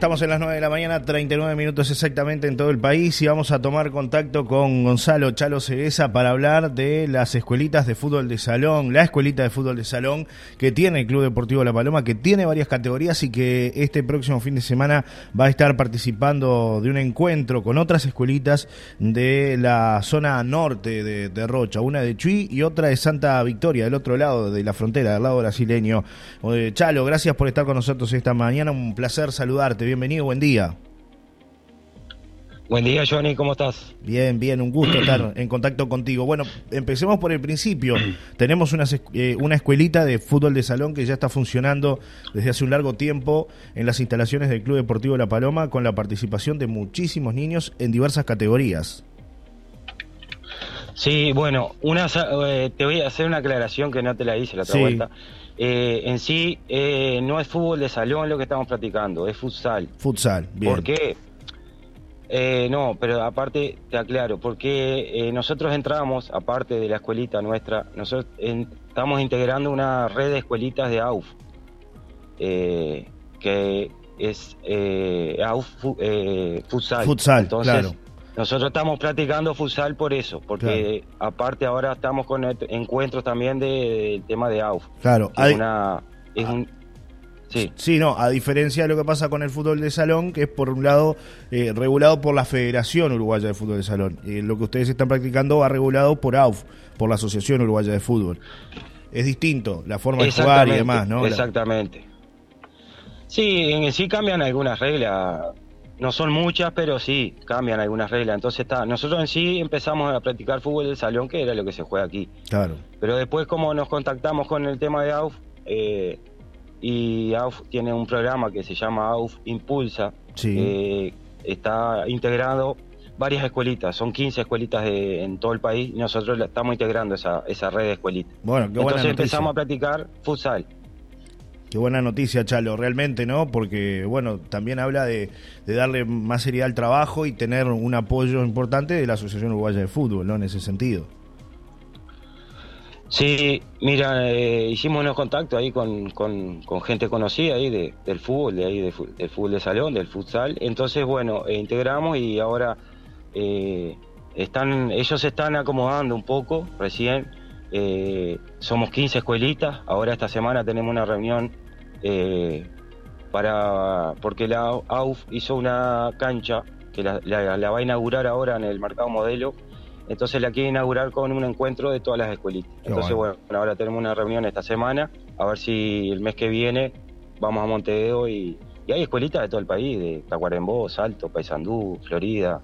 Estamos en las 9 de la mañana, 39 minutos exactamente en todo el país y vamos a tomar contacto con Gonzalo Chalo Ceguesa para hablar de las escuelitas de fútbol de salón, la escuelita de fútbol de salón que tiene el Club Deportivo La Paloma, que tiene varias categorías y que este próximo fin de semana va a estar participando de un encuentro con otras escuelitas de la zona norte de, Rocha, una de Chuy y otra de Santa Victoria, del otro lado de la frontera, del lado brasileño. Eh, Chalo, gracias por estar con nosotros esta mañana, un placer saludarte bienvenido, buen día. Buen día, Johnny, ¿cómo estás? Bien, bien, un gusto estar en contacto contigo. Bueno, empecemos por el principio. Tenemos una, eh, una escuelita de fútbol de salón que ya está funcionando desde hace un largo tiempo en las instalaciones del Club Deportivo La Paloma con la participación de muchísimos niños en diversas categorías. Sí, bueno, una, eh, te voy a hacer una aclaración que no te la hice la otra vuelta. Eh, en sí eh, no es fútbol de salón lo que estamos practicando, es futsal. Futsal, bien. ¿Por qué? Eh, no, pero aparte te aclaro, porque nosotros entramos, aparte de la escuelita nuestra, nosotros estamos integrando una red de escuelitas de AUF, que es AUF futsal. Futsal, claro. Nosotros estamos practicando futsal por eso, porque aparte ahora estamos con encuentros también del tema de AUF. Claro, hay... una, es un, sí. sí, no, a diferencia de lo que pasa con el fútbol de salón, que es por un lado eh, regulado por la Federación Uruguaya de Fútbol de Salón. Eh, lo que ustedes están practicando va regulado por AUF, por la Asociación Uruguaya de Fútbol. Es distinto la forma de jugar y demás, ¿no? Exactamente. Sí, en sí cambian algunas reglas no son muchas, pero sí cambian algunas reglas. Entonces está, nosotros en sí empezamos a practicar fútbol del salón, que era lo que se juega aquí. Claro. Pero después como nos contactamos con el tema de AUF, eh, y AUF tiene un programa que se llama AUF Impulsa, sí. está integrado varias escuelitas, son 15 escuelitas en todo el país y nosotros estamos integrando esa, esa red de escuelitas. Bueno, qué Entonces empezamos a practicar futsal. Qué buena noticia, Chalo, realmente, ¿no? Porque, bueno, también habla de, darle más seriedad al trabajo y tener un apoyo importante de la Asociación Uruguaya de Fútbol, ¿no? En ese sentido. Sí, mira, eh, hicimos unos contactos ahí con, gente conocida ahí de, del fútbol, de ahí del fútbol de salón, del futsal. Entonces, bueno, eh, integramos y ahora eh, están, ellos se están acomodando un poco recién eh, somos 15 escuelitas, ahora esta semana tenemos una reunión eh, para porque la AUF hizo una cancha que la, va a inaugurar ahora en el mercado modelo, entonces la quiere inaugurar con un encuentro de todas las escuelitas. entonces bueno. ahora tenemos una reunión esta semana, a ver si el mes que viene vamos a Montevideo y, y hay escuelitas de todo el país, de Tacuarembó, Salto, Paysandú, Florida,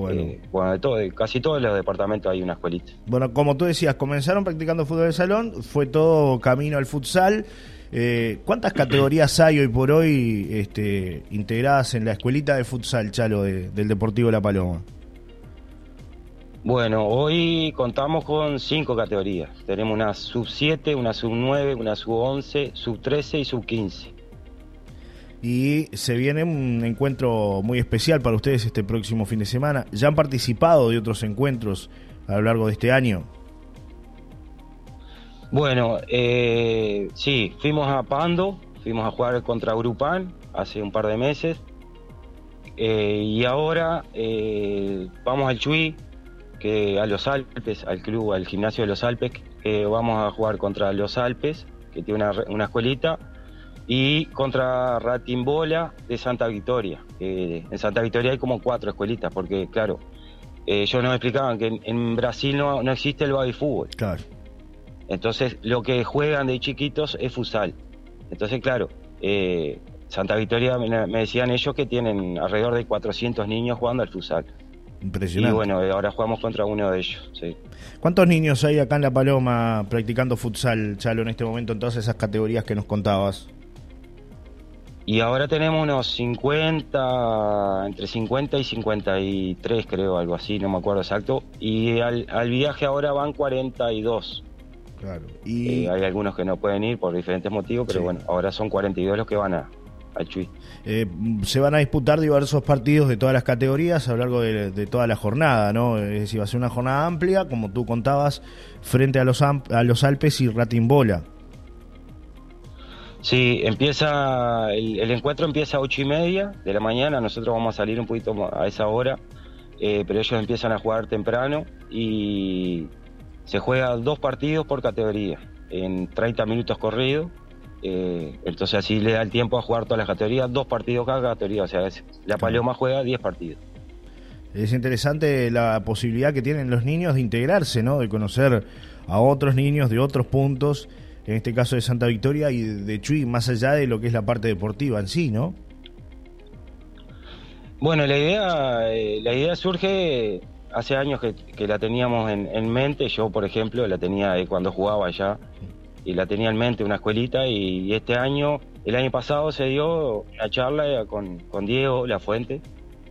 bueno. Eh, bueno, de todo, casi todos los departamentos hay una escuelita. Bueno, como tú decías, comenzaron practicando fútbol de salón, fue todo camino al futsal. Eh, ¿Cuántas categorías hay hoy por hoy este, integradas en la escuelita de futsal, Chalo, del Deportivo La Paloma? Bueno, hoy contamos con cinco categorías. Tenemos una sub 7, una sub 9, una sub 11, sub 13 y sub 15 y se viene un encuentro muy especial para ustedes este próximo fin de semana. ¿Ya han participado de otros encuentros a lo largo de este año? Bueno, eh, sí, fuimos a Pando, fuimos a jugar contra Grupan hace un par de meses eh, y ahora eh, vamos al Chuy, que a los Alpes, al club, al gimnasio de los Alpes, vamos a jugar contra los Alpes, que tiene una, una escuelita y contra Ratimbola de Santa Victoria. en Santa Victoria hay como cuatro escuelitas, porque claro, eh, ellos nos explicaban que en, Brasil no, no, existe el baby fútbol. Claro. Entonces lo que juegan de chiquitos es futsal. Entonces claro, eh, Santa Victoria me, decían ellos que tienen alrededor de 400 niños jugando al futsal. Impresionante. Y bueno, ahora jugamos contra uno de ellos. Sí. ¿Cuántos niños hay acá en La Paloma practicando futsal, Chalo, en este momento en todas esas categorías que nos contabas? Y ahora tenemos unos 50, entre 50 y 53 creo, algo así, no me acuerdo exacto. Y al, viaje ahora van 42. Claro. Y eh, hay algunos que no pueden ir por diferentes motivos, pero bueno, ahora son 42 los que van a, al Chuy. Eh, se van a disputar diversos partidos de todas las categorías a lo largo de, toda la jornada, ¿no? Es decir, va a ser una jornada amplia, como tú contabas, frente a los, a los Alpes y Ratimbola. Sí, empieza, el, encuentro empieza a ocho y media de la mañana, nosotros vamos a salir un poquito a esa hora, eh, pero ellos empiezan a jugar temprano y se juega dos partidos por categoría, en 30 minutos corridos, eh, entonces así le da el tiempo a jugar todas las categorías, dos partidos cada categoría, o sea, la Paloma juega 10 partidos. Es interesante la posibilidad que tienen los niños de integrarse, ¿no? De conocer a otros niños de otros puntos en este caso de Santa Victoria y de Chuy, más allá de lo que es la parte deportiva en sí, ¿no? Bueno, la idea, eh, la idea surge hace años que, la teníamos en, mente. Yo, por ejemplo, la tenía cuando jugaba allá y la tenía en mente una escuelita. Y, este año, el año pasado, se dio una charla con, Diego La Fuente,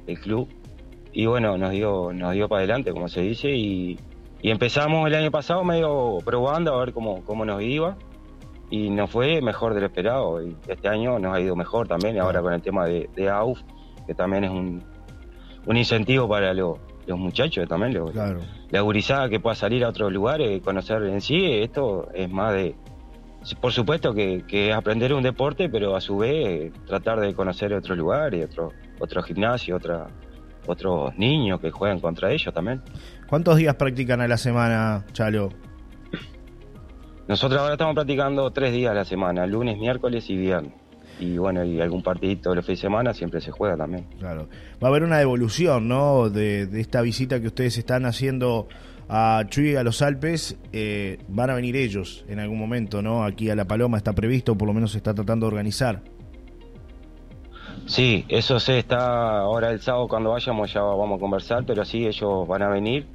del club. Y bueno, nos dio, nos dio para adelante, como se dice. Y, y empezamos el año pasado medio probando a ver cómo, cómo nos iba. Y nos fue mejor de lo esperado. Y este año nos ha ido mejor también, ahora con el tema de, de AUF, que también es un, un incentivo para los muchachos también, la gurizada que pueda salir a otros lugares, conocer en sí, esto es más de, por supuesto que, que aprender un deporte, pero a su vez tratar de conocer otros lugares, otro, otro gimnasio, otra, otros niños que juegan contra ellos también. ¿Cuántos días practican a la semana, Chalo? Nosotros ahora estamos practicando tres días a la semana, lunes, miércoles y viernes. Y bueno, y algún partidito los fines de semana siempre se juega también. Claro. Va a haber una evolución, ¿no? De, esta visita que ustedes están haciendo a Chuy, a los Alpes. Eh, van a venir ellos en algún momento, ¿no? Aquí a La Paloma está previsto, por lo menos se está tratando de organizar. Sí, eso se está ahora el sábado cuando vayamos ya vamos a conversar, pero sí, ellos van a venir.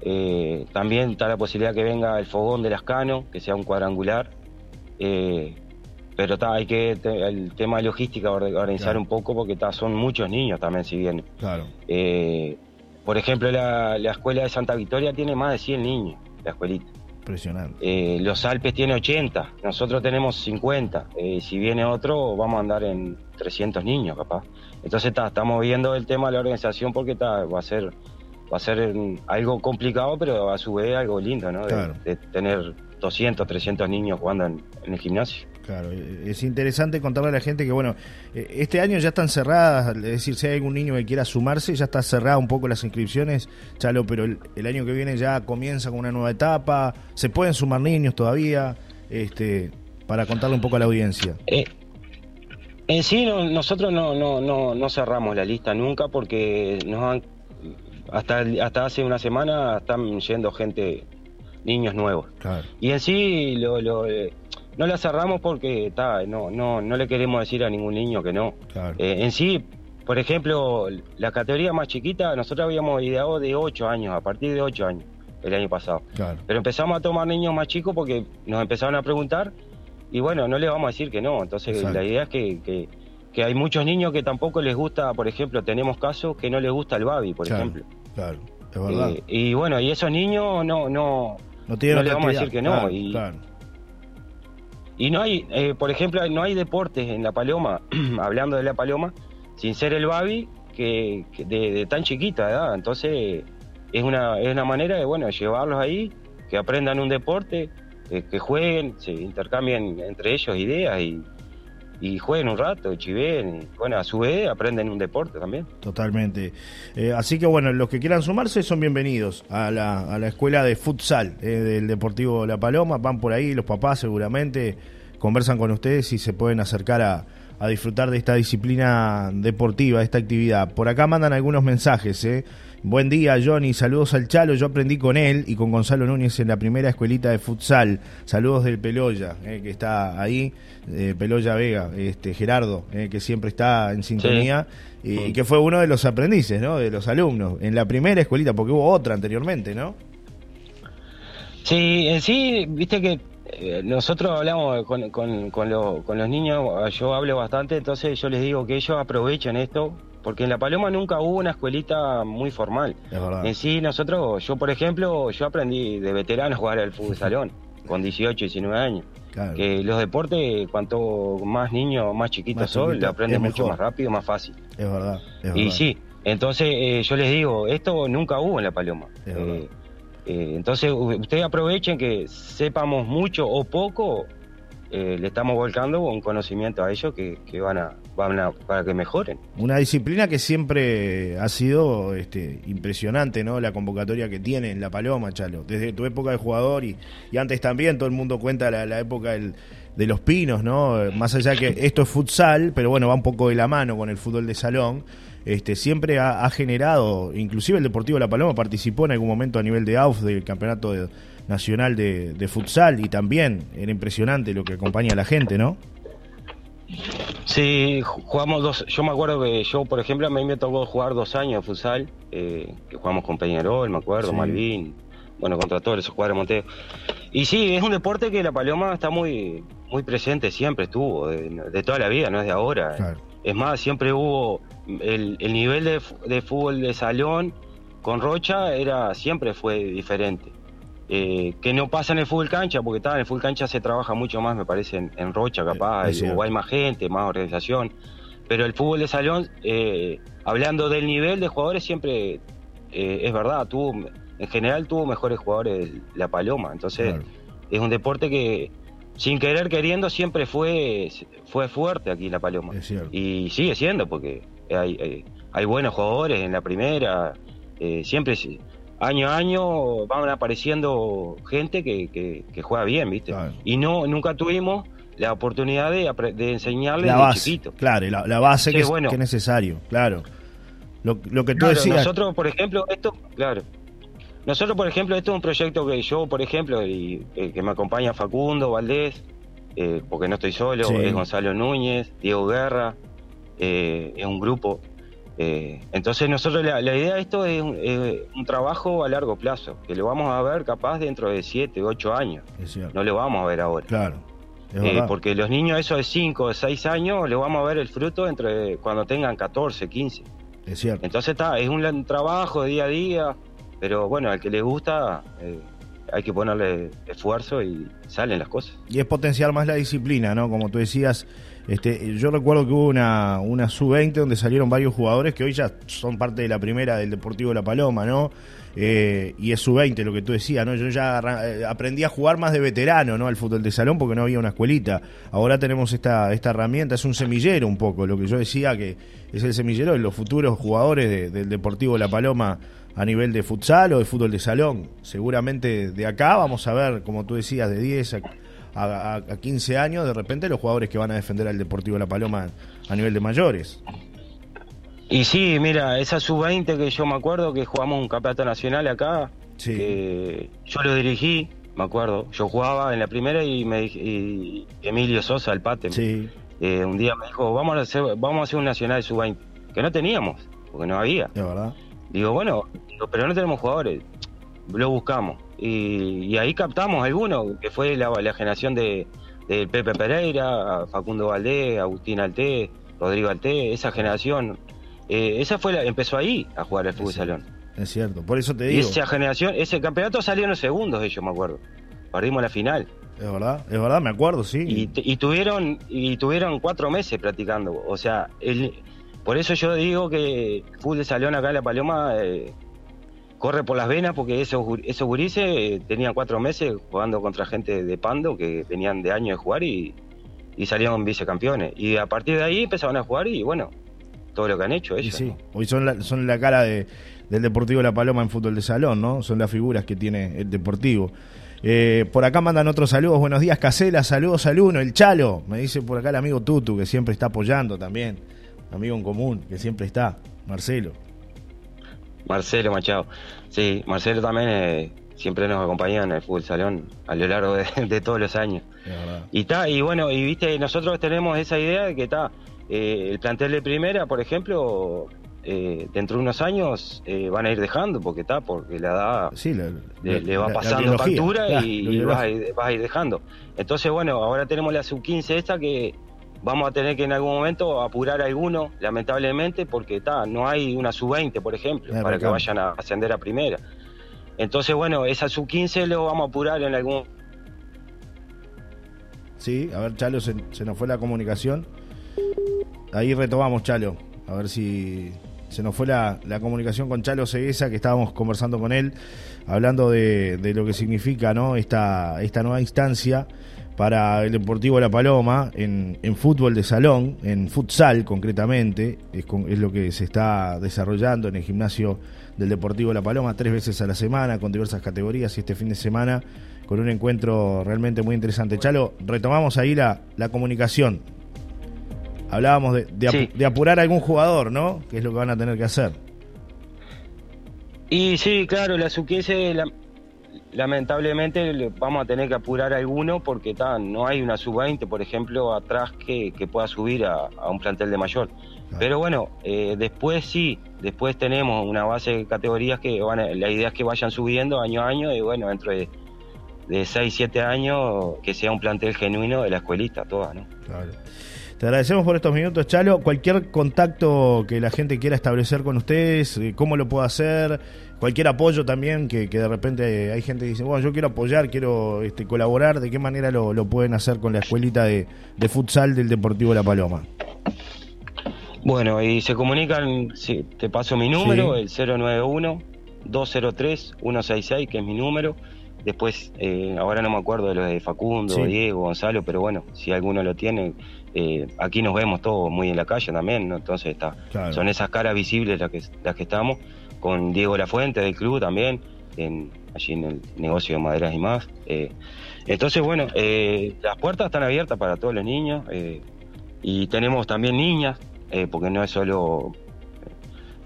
Eh, también está la posibilidad que venga el fogón de Lascano, que sea un cuadrangular. Eh, pero está, hay que el tema de logística organizar un poco porque son muchos niños también si vienen. Claro. Eh, por ejemplo, la, la, escuela de Santa Victoria tiene más de 100 niños, la escuelita. Impresionante. Eh, los Alpes tiene 80, nosotros tenemos 50. Eh, si viene otro, vamos a andar en 300 niños, capaz. Entonces estamos viendo el tema de la organización porque va a ser va a ser algo complicado, pero a su vez algo lindo, ¿no? De, tener 200, 300 niños jugando en el gimnasio. Claro, e, es interesante contarle a la gente que, bueno, e, este año ya están cerradas, es decir, si hay algún niño que quiera sumarse, ya está cerrada un poco las inscripciones, Chalo, pero el, año que viene ya comienza con una nueva etapa, se pueden sumar niños todavía, este, para contarle un poco a la audiencia. Eh, en sí, nosotros no, no, no, no cerramos la lista nunca porque nos han, hasta, hasta hace una semana están yendo gente, niños nuevos. Y en sí, lo, lo eh, no la cerramos porque está no, no, no le queremos decir a ningún niño que no. Eh, en sí, por ejemplo, la categoría más chiquita, nosotros habíamos ideado de 8 años, a partir de 8 años, el año pasado. Pero empezamos a tomar niños más chicos porque nos empezaron a preguntar y bueno, no le vamos a decir que no. Entonces la idea es que, que, hay muchos niños que tampoco les gusta, por ejemplo, tenemos casos que no les gusta el babi, por ejemplo. Claro, es verdad. Eh, y bueno, y esos niños no, no, no, le vamos a decir que no. y, y no hay, eh, por ejemplo, no hay deportes en La Paloma, hablando de La Paloma, sin ser el Babi, que, de, tan chiquita edad. Entonces, es una, es una manera de, bueno, llevarlos ahí, que aprendan un deporte, que jueguen, se intercambien entre ellos ideas y, y jueguen un rato, chiven, y bueno, a su vez aprenden un deporte también. Totalmente. Eh, así que bueno, los que quieran sumarse son bienvenidos a la, a la escuela de futsal eh, del Deportivo La Paloma, van por ahí los papás seguramente, conversan con ustedes y se pueden acercar a, a disfrutar de esta disciplina deportiva, de esta actividad. Por acá mandan algunos mensajes, ¿eh? Buen día, Johnny. Saludos al Chalo. Yo aprendí con él y con Gonzalo Núñez en la primera escuelita de futsal. Saludos del Peloya, eh, que está ahí. Eh, Peloya Vega, este Gerardo, eh, que siempre está en sintonía. Y, que fue uno de los aprendices, ¿no? De los alumnos. En la primera escuelita, porque hubo otra anteriormente, ¿no? Sí, sí, viste que nosotros hablamos con, con, con, con los niños, yo hablo bastante, entonces yo les digo que ellos aprovechen esto porque en La Paloma nunca hubo una escuelita muy formal. En sí, nosotros, yo por ejemplo, yo aprendí de veterano a jugar al fútbol salón, con 18, 19 años. Que los deportes, cuanto más niños, más chiquitos son, le aprenden mucho más rápido, más fácil. Es verdad. y sí, entonces eh, yo les digo, esto nunca hubo en La Paloma. Eh, eh, entonces ustedes aprovechen que sepamos mucho o poco, eh, le estamos volcando un conocimiento a ellos que, van, a, van a, para que mejoren. Una disciplina que siempre ha sido este, impresionante, ¿no? La convocatoria que tiene en La Paloma, Chalo. Desde tu época de jugador y, antes también, todo el mundo cuenta la, época de los pinos, ¿no? Más allá que esto es futsal, pero bueno, va un poco de la mano con el fútbol de salón. Este, siempre ha, generado, inclusive el Deportivo La Paloma participó en algún momento a nivel de AUF del campeonato de nacional de, futsal y también era impresionante lo que acompaña a la gente, ¿no? Sí, jugamos dos. Yo me acuerdo que yo, por ejemplo, a mí me tocó jugar dos años de futsal, eh, que jugamos con Peñarol, me acuerdo, Malvin, bueno, contra todos esos jugadores de Monteo. Y sí, es un deporte que la Paloma está muy muy presente, siempre estuvo, de, toda la vida, no es de ahora. Es más, siempre hubo el, nivel de, de, fútbol de salón con Rocha, era siempre fue diferente. Eh, que no pasa en el fútbol cancha, porque está, en el fútbol cancha se trabaja mucho más, me parece, en, Rocha capaz, o hay más gente, más organización. Pero el fútbol de salón, eh, hablando del nivel de jugadores, siempre eh, es verdad, tuvo, en general tuvo mejores jugadores la Paloma. Entonces, es un deporte que, sin querer queriendo, siempre fue, fue fuerte aquí la Paloma. Y sigue siendo, porque hay, hay, buenos jugadores en la primera, siempre año a año van apareciendo gente que, que, juega bien, ¿viste? Y no nunca tuvimos la oportunidad de, de enseñarle la base, Claro, la, base que, es, que, es, necesario, claro. Lo, lo que tú decías. Nosotros, por ejemplo, esto, claro. Nosotros, por ejemplo, esto es un proyecto que yo, por ejemplo, y eh, que me acompaña Facundo Valdés, eh, porque no estoy solo, es Gonzalo Núñez, Diego Guerra, eh, es un grupo eh, entonces nosotros la, idea de esto es un, trabajo a largo plazo, que lo vamos a ver capaz dentro de 7, 8 años. No lo vamos a ver ahora. Claro. Eh, porque los niños esos de 5 o 6 años le vamos a ver el fruto entre cuando tengan 14, 15. Es cierto. Entonces está, es un trabajo de día a día, pero bueno, al que le gusta eh, hay que ponerle esfuerzo y salen las cosas. Y es potenciar más la disciplina, ¿no? Como tú decías, este, yo recuerdo que hubo una, una sub-20 donde salieron varios jugadores que hoy ya son parte de la primera del Deportivo La Paloma, ¿no? Eh, y es sub-20 lo que tú decías, ¿no? Yo ya eh, aprendí a jugar más de veterano, ¿no? Al fútbol de salón porque no había una escuelita. Ahora tenemos esta, esta herramienta, es un semillero un poco, lo que yo decía que es el semillero de los futuros jugadores del Deportivo La Paloma a nivel de futsal o de fútbol de salón. Seguramente de acá vamos a ver, como tú decías, de 10 a a, a, 15 años, de repente los jugadores que van a defender al Deportivo La Paloma a nivel de mayores. Y sí, mira, esa sub-20 que yo me acuerdo que jugamos un campeonato nacional acá, que yo lo dirigí, me acuerdo, yo jugaba en la primera y me y Emilio Sosa, el pate, eh, un día me dijo, vamos a hacer, vamos a hacer un nacional sub-20, que no teníamos, porque no había. De verdad. Digo, bueno, pero no tenemos jugadores, lo buscamos. Y, ahí captamos algunos, que fue la, generación de, Pepe Pereira, Facundo Valdés, Agustín Alté, Rodrigo Alté, esa generación. Eh, esa fue la, empezó ahí a jugar al fútbol salón. Es cierto, por eso te digo. Y esa generación, ese campeonato salió en los segundos ellos, me acuerdo. Perdimos la final. Es verdad, es verdad, me acuerdo, sí. Y, tuvieron y tuvieron cuatro meses practicando. O sea, el, por eso yo digo que el fútbol de salón acá en La Paloma eh, corre por las venas porque esos, esos gurises eh, tenían cuatro meses jugando contra gente de Pando que venían de años de jugar y, y salieron vicecampeones. Y a partir de ahí empezaron a jugar y bueno, todo lo que han hecho ellos. Sí, hoy son la, son la cara de, del Deportivo La Paloma en fútbol de salón, ¿no? Son las figuras que tiene el Deportivo. Eh, por acá mandan otros saludos. Buenos días, Casela. Saludos al uno. El Chalo. Me dice por acá el amigo Tutu, que siempre está apoyando también. Amigo en común, que siempre está. Marcelo. Marcelo Machado. Sí, Marcelo también eh, siempre nos acompaña en el fútbol salón a lo largo de, todos los años. Y está, y bueno, y viste, nosotros tenemos esa idea de que está, eh, el plantel de primera, por ejemplo, eh, dentro de unos años van a ir dejando, porque está, porque la edad le, va pasando factura y, vas, a ir, vas, a ir, dejando. Entonces, bueno, ahora tenemos la sub-15 esta que vamos a tener que en algún momento apurar a alguno, lamentablemente, porque está, no hay una sub-20, por ejemplo, para que vayan a ascender a primera. Entonces, bueno, esa sub-15 lo vamos a apurar en algún... Sí, a ver, Chalo, se, nos fue la comunicación. Ahí retomamos, Chalo, a ver si, se nos fue la, comunicación con Chalo Ceguesa, que estábamos conversando con él, hablando de, lo que significa ¿no? esta, esta nueva instancia para el Deportivo La Paloma en, fútbol de salón, en futsal concretamente, es, es, lo que se está desarrollando en el gimnasio del Deportivo La Paloma tres veces a la semana con diversas categorías y este fin de semana con un encuentro realmente muy interesante. Chalo, retomamos ahí la, la comunicación Hablábamos de, apurar a algún jugador, ¿no? Que es lo que van a tener que hacer. Y sí, claro, la Suquese lamentablemente vamos a tener que apurar a alguno porque no hay una sub-20, por ejemplo, atrás que, pueda subir a, un plantel de mayor. Pero bueno, eh, después sí, después tenemos una base de categorías que van la idea es que vayan subiendo año a año y bueno, dentro de, de 6, 7 años que sea un plantel genuino de la escuelita toda, ¿no? Claro. Te agradecemos por estos minutos, Chalo. Cualquier contacto que la gente quiera establecer con ustedes, eh, ¿cómo lo puedo hacer? Cualquier apoyo también, que, de repente hay gente que dice, bueno, yo quiero apoyar, quiero este, colaborar, ¿de qué manera lo, pueden hacer con la escuelita de, futsal del Deportivo La Paloma? Bueno, y se comunican, te paso mi número, el 091-203-166, que es mi número. Después, eh, ahora no me acuerdo de los de Facundo, Diego, Gonzalo, pero bueno, si alguno lo tiene, eh, aquí nos vemos todos muy en la calle también, ¿no? entonces está, son esas caras visibles las que, las que estamos, con Diego Lafuente del club también, en, allí en el negocio de maderas y más. Eh, entonces, bueno, eh, las puertas están abiertas para todos los niños y tenemos también niñas, porque no es solo,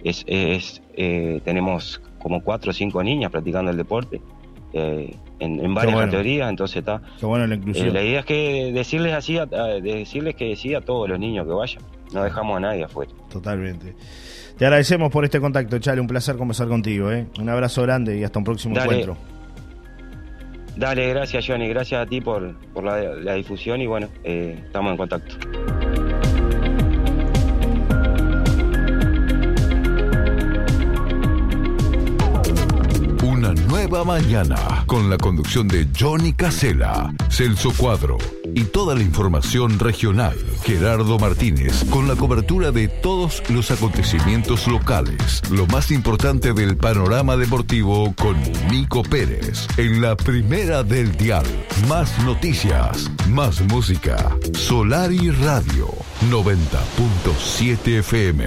es, es tenemos como cuatro o cinco niñas practicando el deporte. En, varias categorías, entonces está. Bueno la, inclusión. Eh, la idea es que decirles así, a, decirles que sí a todos los niños que vayan, no dejamos a nadie afuera. Totalmente. Te agradecemos por este contacto, Chale, un placer conversar contigo, ¿eh? Un abrazo grande y hasta un próximo encuentro. Dale, gracias Johnny, gracias a ti por, por la, difusión y bueno, eh, estamos en contacto. Mañana con la conducción de Johnny Casella, Celso Cuadro y toda la información regional. Gerardo Martínez con la cobertura de todos los acontecimientos locales. Lo más importante del panorama deportivo con Nico Pérez en la primera del dial. Más noticias, más música. Solari Radio 90.7 FM.